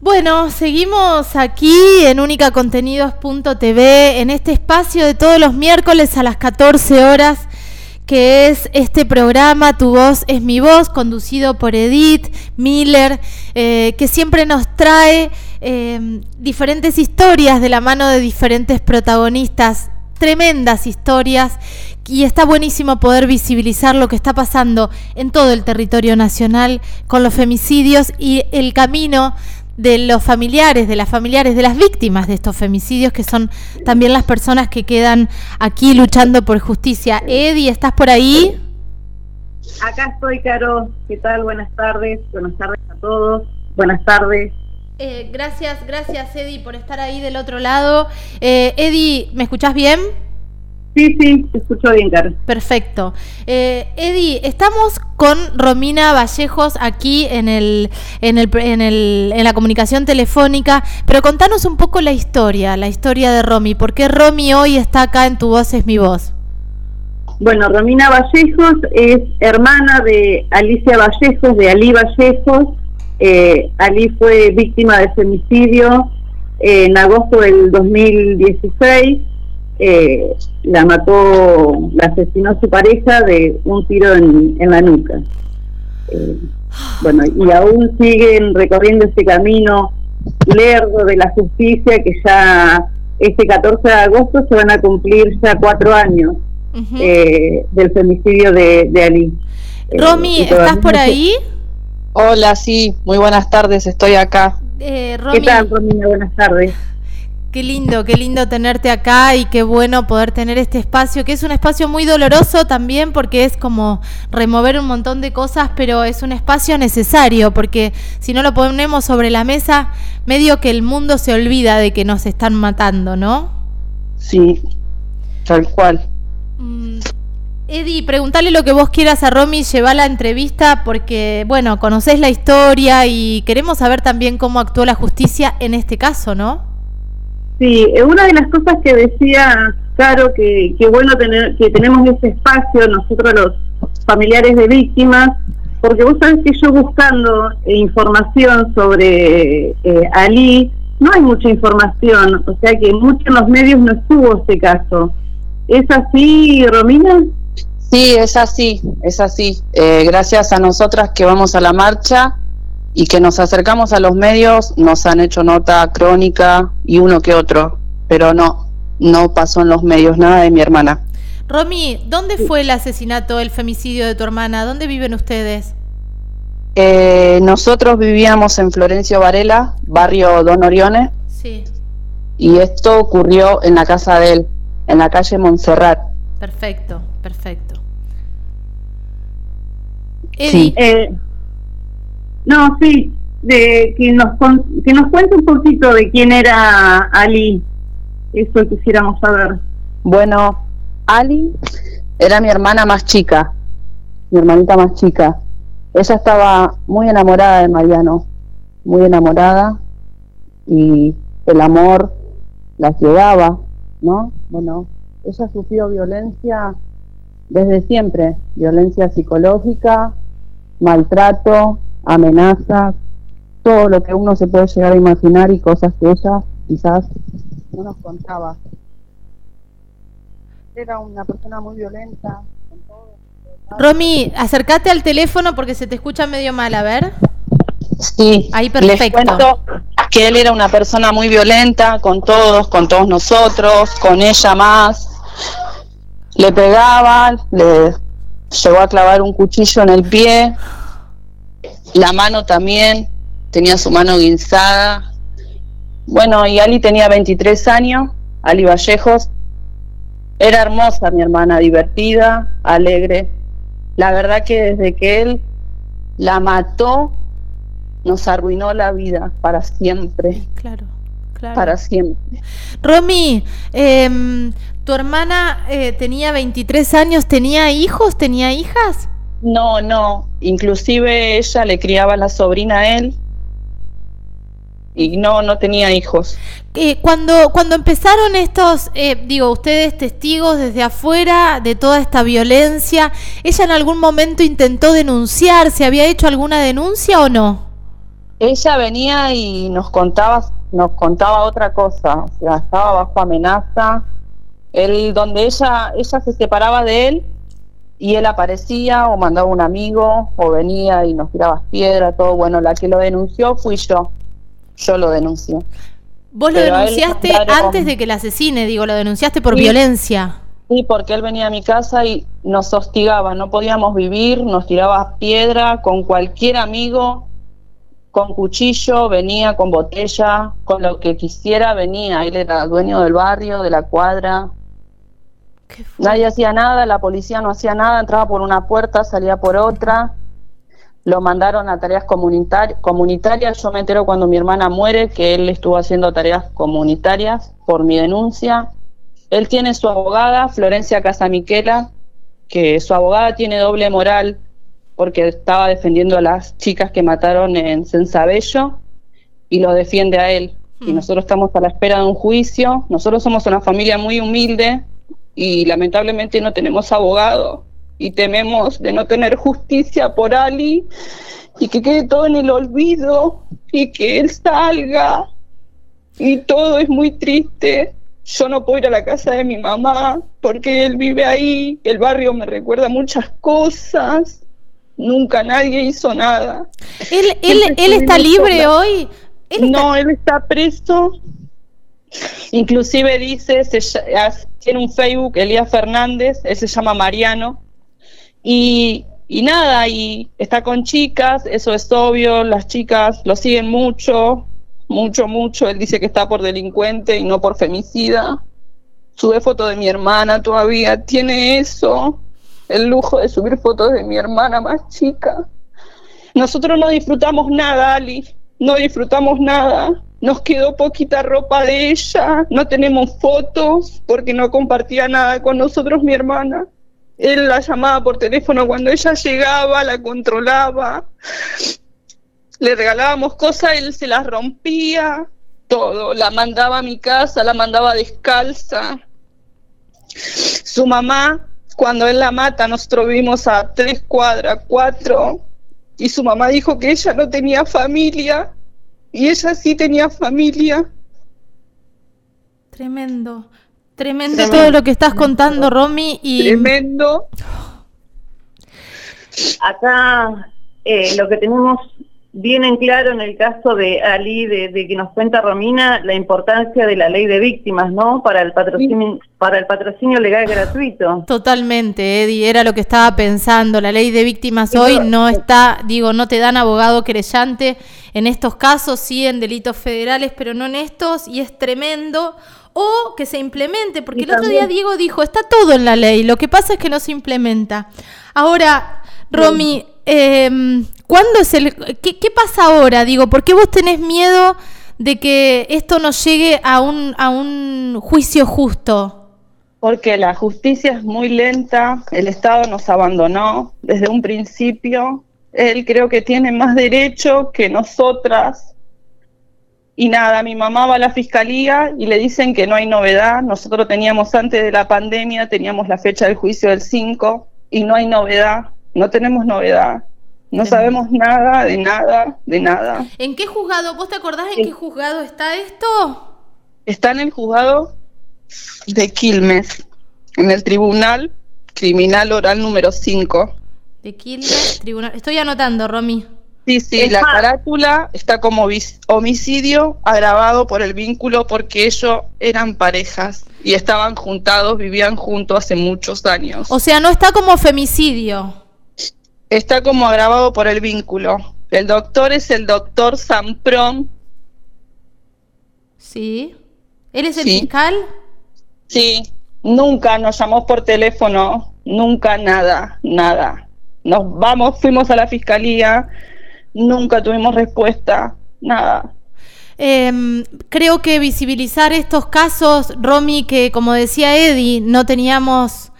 Bueno, seguimos aquí en unicacontenidos.tv en este espacio de todos los miércoles a las 14 horas que es este programa Tu voz es mi voz, conducido por Edith Miller, eh, que siempre nos trae eh, diferentes historias de la mano de diferentes protagonistas, tremendas historias, y está buenísimo poder visibilizar lo que está pasando en todo el territorio nacional con los femicidios y el camino de los familiares, de las familiares, de las víctimas de estos femicidios, que son también las personas que quedan aquí luchando por justicia. Eddie, ¿estás por ahí? Acá estoy, Caro. ¿Qué tal? Buenas tardes. Buenas tardes a todos. Buenas tardes. Eh, gracias, gracias, Eddie, por estar ahí del otro lado. Eh, Eddie, ¿me escuchás bien? Sí, sí, te escucho bien, Carlos. Perfecto. Eh, Eddie, estamos con Romina Vallejos aquí en, el, en, el, en, el, en la comunicación telefónica, pero contanos un poco la historia, la historia de Romy. ¿Por qué Romy hoy está acá en Tu Voz es mi voz? Bueno, Romina Vallejos es hermana de Alicia Vallejos, de Ali Vallejos. Eh, Ali fue víctima de femicidio en agosto del 2016 eh, la mató, la asesinó su pareja de un tiro en, la nuca. Eh, bueno, y aún siguen recorriendo este camino lerdo de la justicia que ya este 14 de agosto se van a cumplir ya cuatro años eh, del femicidio de, Ali. Romy, ¿estás por ahí? Hola, sí, muy buenas tardes, estoy acá. ¿Qué tal, Romy? Buenas tardes. Qué lindo, qué lindo tenerte acá y qué bueno poder tener este espacio, que es un espacio muy doloroso también porque es como remover un montón de cosas, pero es un espacio necesario porque si no lo ponemos sobre la mesa, medio que el mundo se olvida de que nos están matando, ¿no? Sí, tal cual. Eddie, preguntale lo que vos quieras a Romy, lleva la entrevista porque, bueno, conocés la historia y queremos saber también cómo actuó la justicia en este caso, ¿no? Sí, una de las cosas que decía Caro, que, bueno tener que tenemos ese espacio, nosotros los familiares de víctimas, porque vos sabés que yo buscando información sobre eh, Ali, no hay mucha información, o sea que mucho en los medios no estuvo este caso. ¿Es así, Romina? Sí, es así, es así. gracias a nosotras que vamos a la marcha, y que nos acercamos a los medios, nos han hecho nota crónica y uno que otro, pero no, no pasó en los medios nada de mi hermana. Romy, ¿dónde fue el asesinato, el femicidio de tu hermana? ¿Dónde viven ustedes? Eh, nosotros vivíamos en Florencio Varela, barrio Don Orione. Sí. Y esto ocurrió en la casa de él, en la calle Montserrat. Perfecto, perfecto. Sí. Eh, no, sí, de que nos que nos cuente un poquito de quién era Ali. Eso quisiéramos saber. Bueno, Ali era mi hermana más chica, mi hermanita más chica. Ella estaba muy enamorada de Mariano, muy enamorada y el amor la llevaba, ¿no? Bueno, ella sufrió violencia desde siempre, violencia psicológica, maltrato, amenazas, todo lo que uno se puede llegar a imaginar y cosas que ella quizás no nos contaba. Era una persona muy violenta. Romy, acércate al teléfono porque se te escucha medio mal, a ver. Sí, ahí perfecto. Les cuento que él era una persona muy violenta con todos, con todos nosotros, con ella más. Le pegaba, le llegó a clavar un cuchillo en el pie, la mano también, tenía su mano guinzada. Bueno, y Ali tenía 23 años, Ali Vallejos. Era hermosa mi hermana, divertida, alegre. La verdad que desde que él la mató, nos arruinó la vida para siempre. Claro, claro. Para siempre. Romy, em, ¿tu hermana eh, tenía 23 años? ¿Tenía hijos? ¿Tenía hijas? No, no. Inclusive ella le criaba la sobrina a él y no, no tenía hijos. Eh, cuando, cuando empezaron estos, eh, digo, ustedes testigos desde afuera de toda esta violencia, ¿ella en algún momento intentó denunciar? ¿Se había hecho alguna denuncia o no? ella venía y nos contaba, nos contaba otra cosa, o sea, estaba bajo amenaza. Él, donde ella, ella se separaba de él y él aparecía o mandaba un amigo o venía y nos tiraba piedra, todo. Bueno, la que lo denunció fui yo. Yo lo denuncié. Vos lo denunciaste antes de que la asesine, digo, lo denunciaste por violencia. Sí, porque él venía a mi casa y nos hostigaba, no podíamos vivir, nos tiraba piedra con cualquier amigo, con cuchillo, venía con botella, con lo que quisiera venía. Él era dueño del barrio, de la cuadra. Nadie hacía nada, la policía no hacía nada, entraba por una puerta, salía por otra. Lo mandaron a tareas comunitarias. Yo me entero cuando mi hermana muere que él estuvo haciendo tareas comunitarias por mi denuncia. Él tiene su abogada, Florencia Casamiquela, que su abogada tiene doble moral porque estaba defendiendo a las chicas que mataron en Sensabello y lo defiende a él. Y mm. nosotros estamos a la espera de un juicio. Nosotros somos una familia muy humilde y lamentablemente no tenemos abogado y tememos de no tener justicia por Ali y que quede todo en el olvido y que él salga y todo es muy triste. Yo no puedo ir a la casa de mi mamá porque él vive ahí, el barrio me recuerda muchas cosas, nunca nadie hizo nada. ¿Él, él, está libre hoy? no, él está preso. Inclusive dice, se, tiene un Facebook, Elías Fernández, él se llama Mariano, y, y nada, y está con chicas, eso es obvio, las chicas lo siguen mucho, mucho, mucho. Él dice que está por delincuente y no por femicida. Sube fotos de mi hermana todavía, tiene eso, el lujo de subir fotos de mi hermana más chica. Nosotros no disfrutamos nada, Ali, no disfrutamos nada. Nos quedó poquita ropa de ella, no tenemos fotos porque no compartía nada con nosotros mi hermana. Él la llamaba por teléfono cuando ella llegaba, la controlaba, le regalábamos cosas, él se las rompía, todo, la mandaba a mi casa, la mandaba descalza. Su mamá, cuando él la mata, nosotros vivimos a tres cuadras, cuatro, y su mamá dijo que ella no tenía familia, y ella sí tenía familia. Tremendo. Tremendo, todo lo que estás contando, Romy. Y... Tremendo. Acá eh, lo que tenemos bien en claro en el caso de Ali, de, que nos cuenta Romina, la importancia de la ley de víctimas, ¿no? Para el patrocinio, para el patrocinio legal gratuito. Totalmente, Eddie, era lo que estaba pensando. La ley de víctimas hoy no está, digo, no te dan abogado querellante en estos casos, sí en delitos federales, pero no en estos, y es tremendo o que se implemente, porque el otro día Diego dijo, está todo en la ley, lo que pasa es que no se implementa. Ahora, Romy, eh, ¿cuándo es el... Qué, ¿Qué pasa ahora? Digo, ¿por qué vos tenés miedo de que esto no llegue a un, a un juicio justo? Porque la justicia es muy lenta, el Estado nos abandonó desde un principio, él creo que tiene más derecho que nosotras y nada, mi mamá va a la fiscalía y le dicen que no hay novedad. Nosotros teníamos antes de la pandemia, teníamos la fecha del juicio del 5 y no hay novedad, no tenemos novedad. No sabemos nada, de nada, de nada. ¿En qué juzgado? ¿Vos te acordás en qué juzgado está esto? Está en el juzgado de Quilmes, en el Tribunal Criminal Oral número 5. De Quilmes, Tribunal. Estoy anotando, Romy. Sí, sí, la carátula está como homicidio agravado por el vínculo porque ellos eran parejas y estaban juntados, vivían juntos hace muchos años. O sea, no está como femicidio. Está como agravado por el vínculo. El doctor es el doctor Sampron. Sí. ¿Él es el fiscal? Sí. Nunca nos llamó por teléfono, nunca nada, nada. Nos vamos, fuimos a la fiscalía, nunca tuvimos respuesta, nada. Em, creo que visibilizar estos casos, Romy, que como decía Eddie, no teníamos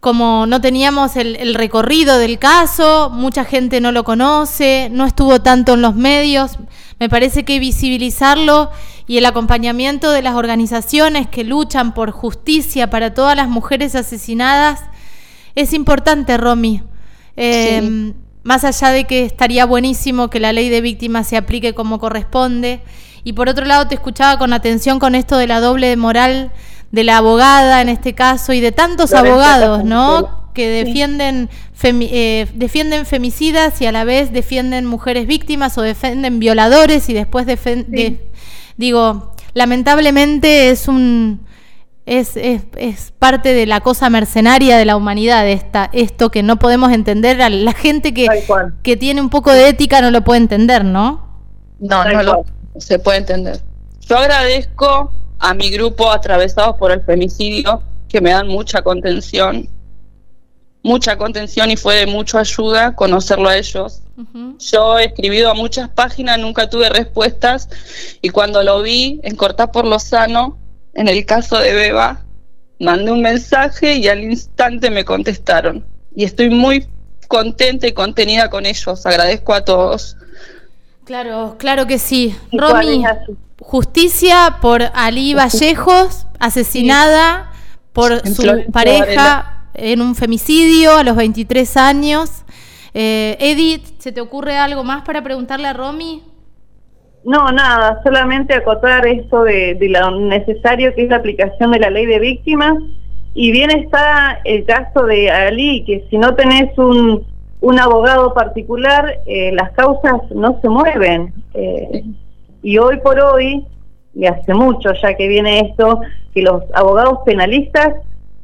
como no teníamos el, el, recorrido del caso, mucha gente no lo conoce, no estuvo tanto en los medios. Me parece que visibilizarlo y el acompañamiento de las organizaciones que luchan por justicia para todas las mujeres asesinadas es importante, Romy. Em, más allá de que estaría buenísimo que la ley de víctimas se aplique como corresponde. Y por otro lado, te escuchaba con atención con esto de la doble moral de la abogada en este caso y de tantos abogados, ¿no? Que defienden, eh, defienden femicidas y a la vez defienden mujeres víctimas o defienden violadores y después defienden... digo, lamentablemente es un es, es, es, parte de la cosa mercenaria de la humanidad, esta, esto que no podemos entender. A la gente que, que tiene un poco de ética no lo puede entender, ¿no? No, no lo se puede entender. Yo agradezco a mi grupo atravesados por el femicidio, que me dan mucha contención, mucha contención y fue de mucha ayuda conocerlo a ellos. Yo he escribido a muchas páginas, nunca tuve respuestas y cuando lo vi en Cortá por Lozano, en el caso de Beba, mandé un mensaje y al instante me contestaron. Y estoy muy contenta y contenida con ellos. Agradezco a todos. Claro, claro que sí. Romy, justicia por Ali Vallejos, asesinada por su pareja en un femicidio a los 23 años. Eh, Edith, ¿se te ocurre algo más para preguntarle a Romy? No, nada, solamente acotar esto de, lo necesario que es la aplicación de la ley de víctimas. Y bien está el caso de Ali, que si no tenés un, un abogado particular, eh, las causas no se mueven. Eh, y hoy por hoy, y hace mucho ya que viene esto, que los abogados penalistas,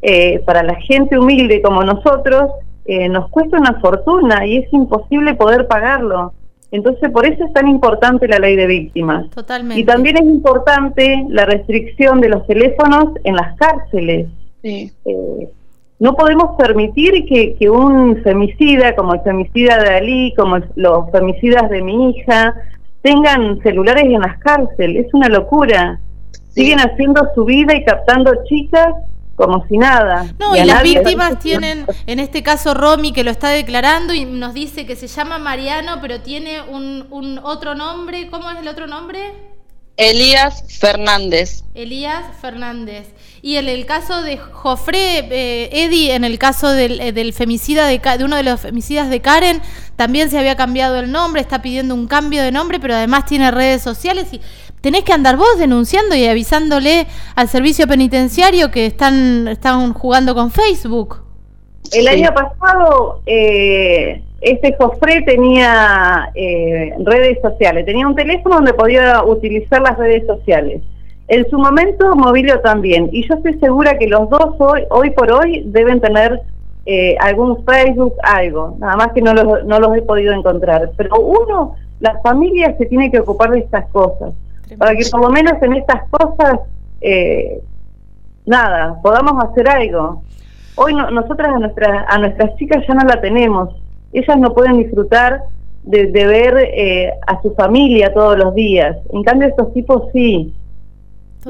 eh, para la gente humilde como nosotros, nos cuesta una fortuna y es imposible poder pagarlo. Entonces, por eso es tan importante la ley de víctimas. Totalmente. Y también es importante la restricción de los teléfonos en las cárceles. Sí. No podemos permitir que, que, un femicida, como el femicida de Ali, como los femicidas de mi hija, tengan celulares en las cárceles. Es una locura. Siguen haciendo su vida y captando chicas como si nada. No, y, las víctimas tienen, en este caso Romy, que lo está declarando y nos dice que se llama Mariano, pero tiene un, un otro nombre. ¿Cómo es el otro nombre? Elías Fernández. Elías Fernández. Y en el caso de Jofre, eh, Eddie, en el caso del, eh, del femicida de, de, uno de los femicidas de Karen, también se había cambiado el nombre, está pidiendo un cambio de nombre, pero además tiene redes sociales y tenés que andar vos denunciando y avisándole al servicio penitenciario que están, están jugando con Facebook. El año pasado, eh, este Jofre tenía eh, redes sociales, tenía un teléfono donde podía utilizar las redes sociales. En su momento, Movilio también. Y yo estoy segura que los dos hoy, hoy por hoy deben tener eh, algún Facebook, algo. Nada más que no los, no los he podido encontrar. Pero uno, la familia se tiene que ocupar de estas cosas para que por lo menos en estas cosas, eh, nada, podamos hacer algo. Hoy nosotras a, nuestra, a nuestras chicas ya no la tenemos, ellas no pueden disfrutar de, ver eh, a su familia todos los días, en cambio estos tipos sí.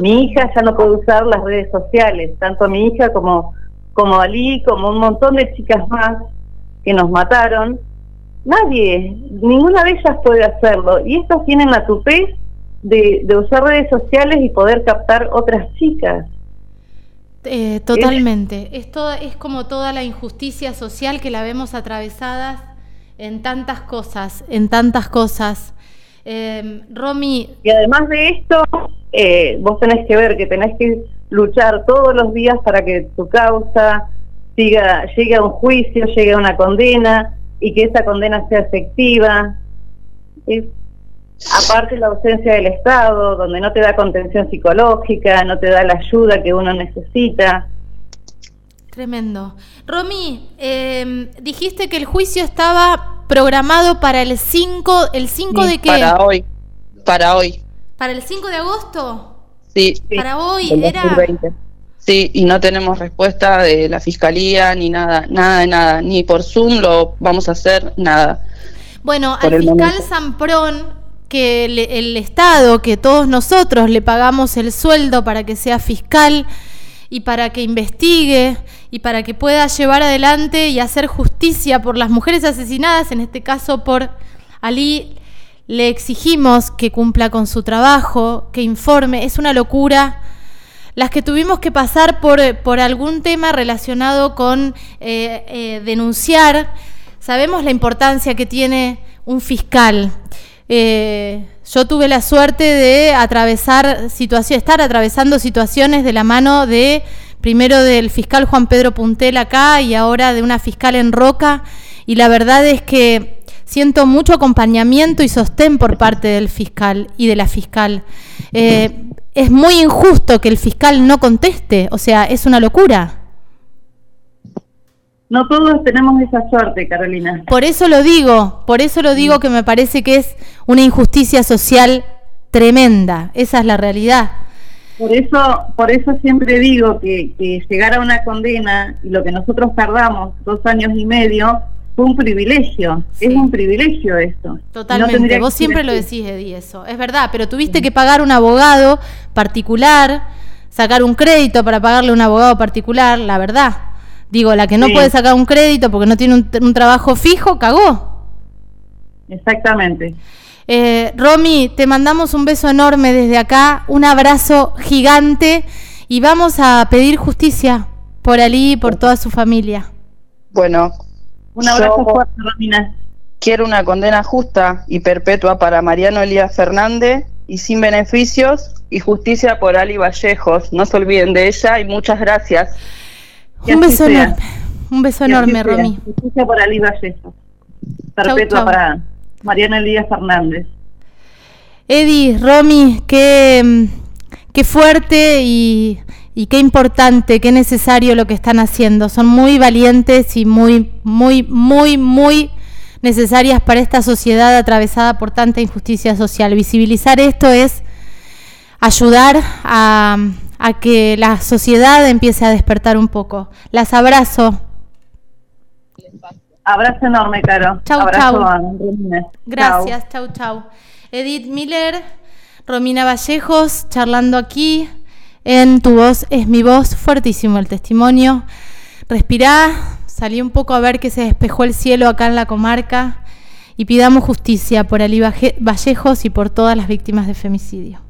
Mi hija ya no puede usar las redes sociales, tanto mi hija como, como Ali, como un montón de chicas más que nos mataron. Nadie, ninguna de ellas puede hacerlo. Y estos tienen la tupez de, usar redes sociales y poder captar otras chicas. Eh, totalmente. Esto es como toda la injusticia social que la vemos atravesadas en tantas cosas, en tantas cosas. Eh, Romy. Y además de esto, eh, vos tenés que ver que tenés que luchar todos los días para que tu causa siga, llegue a un juicio, llegue a una condena y que esa condena sea efectiva. Es Aparte la ausencia del Estado, donde no te da contención psicológica, no te da la ayuda que uno necesita. Tremendo. Romy, em, dijiste que el juicio estaba programado para el 5, ¿el 5 de qué? Para hoy, para hoy. ¿Para el 5 de agosto? Sí. Para hoy era... Sí, y no tenemos respuesta de la fiscalía ni nada, nada de nada, ni por Zoom lo vamos a hacer, nada. Bueno, al fiscal Samprón que el, Estado, que todos nosotros le pagamos el sueldo para que sea fiscal y para que investigue y para que pueda llevar adelante y hacer justicia por las mujeres asesinadas, en este caso por Ali, le exigimos que cumpla con su trabajo, que informe. Es una locura las que tuvimos que pasar por, por algún tema relacionado con eh, eh, denunciar sabemos la importancia que tiene un fiscal. Eh, yo tuve la suerte de atravesar situaciones, estar atravesando situaciones de la mano de primero del fiscal Juan Pedro Puntel acá y ahora de una fiscal en Roca. Y la verdad es que siento mucho acompañamiento y sostén por parte del fiscal y de la fiscal. Eh, es muy injusto que el fiscal no conteste, o sea, es una locura. No todos tenemos esa suerte, Carolina. Por eso lo digo, por eso lo digo que me parece que es una injusticia social tremenda, esa es la realidad. Por eso, por eso siempre digo que, llegar a una condena y lo que nosotros tardamos dos años y medio fue un privilegio, es un privilegio esto. Totalmente, vos siempre lo decís, Eddie, eso, es verdad, pero tuviste que pagar un abogado particular, sacar un crédito para pagarle a un abogado particular, la verdad. Digo, la que no puede sacar un crédito porque no tiene un, trabajo fijo, cagó. Exactamente. Eh, Romy, te mandamos un beso enorme desde acá, un abrazo gigante y vamos a pedir justicia por Ali y por toda su familia. Bueno, un abrazo fuerte, Romina. Quiero una condena justa y perpetua para Mariano Elías Fernández y sin beneficios y justicia por Ali Vallejos. No se olviden de ella y muchas gracias. Un beso enorme. Un beso enorme, Romy. Justicia Ali Vallejo. Perpetua para Mariana Elías Fernández. Eddie, Romy, qué, qué fuerte y, y, qué importante, qué necesario lo que están haciendo. Son muy valientes y muy, muy, muy, muy necesarias para esta sociedad atravesada por tanta injusticia social. Visibilizar esto es ayudar a, a que la sociedad empiece a despertar un poco. Las abrazo. Abrazo enorme, Caro. Chau, abrazo chau. Gracias, chau, chau. Edith Miller, Romina Vallejos, charlando aquí en Tu Voz es mi voz, fuertísimo el testimonio. Respirá, salí un poco a ver que se despejó el cielo acá en la comarca y pidamos justicia por Ali Vallejos y por todas las víctimas de femicidio.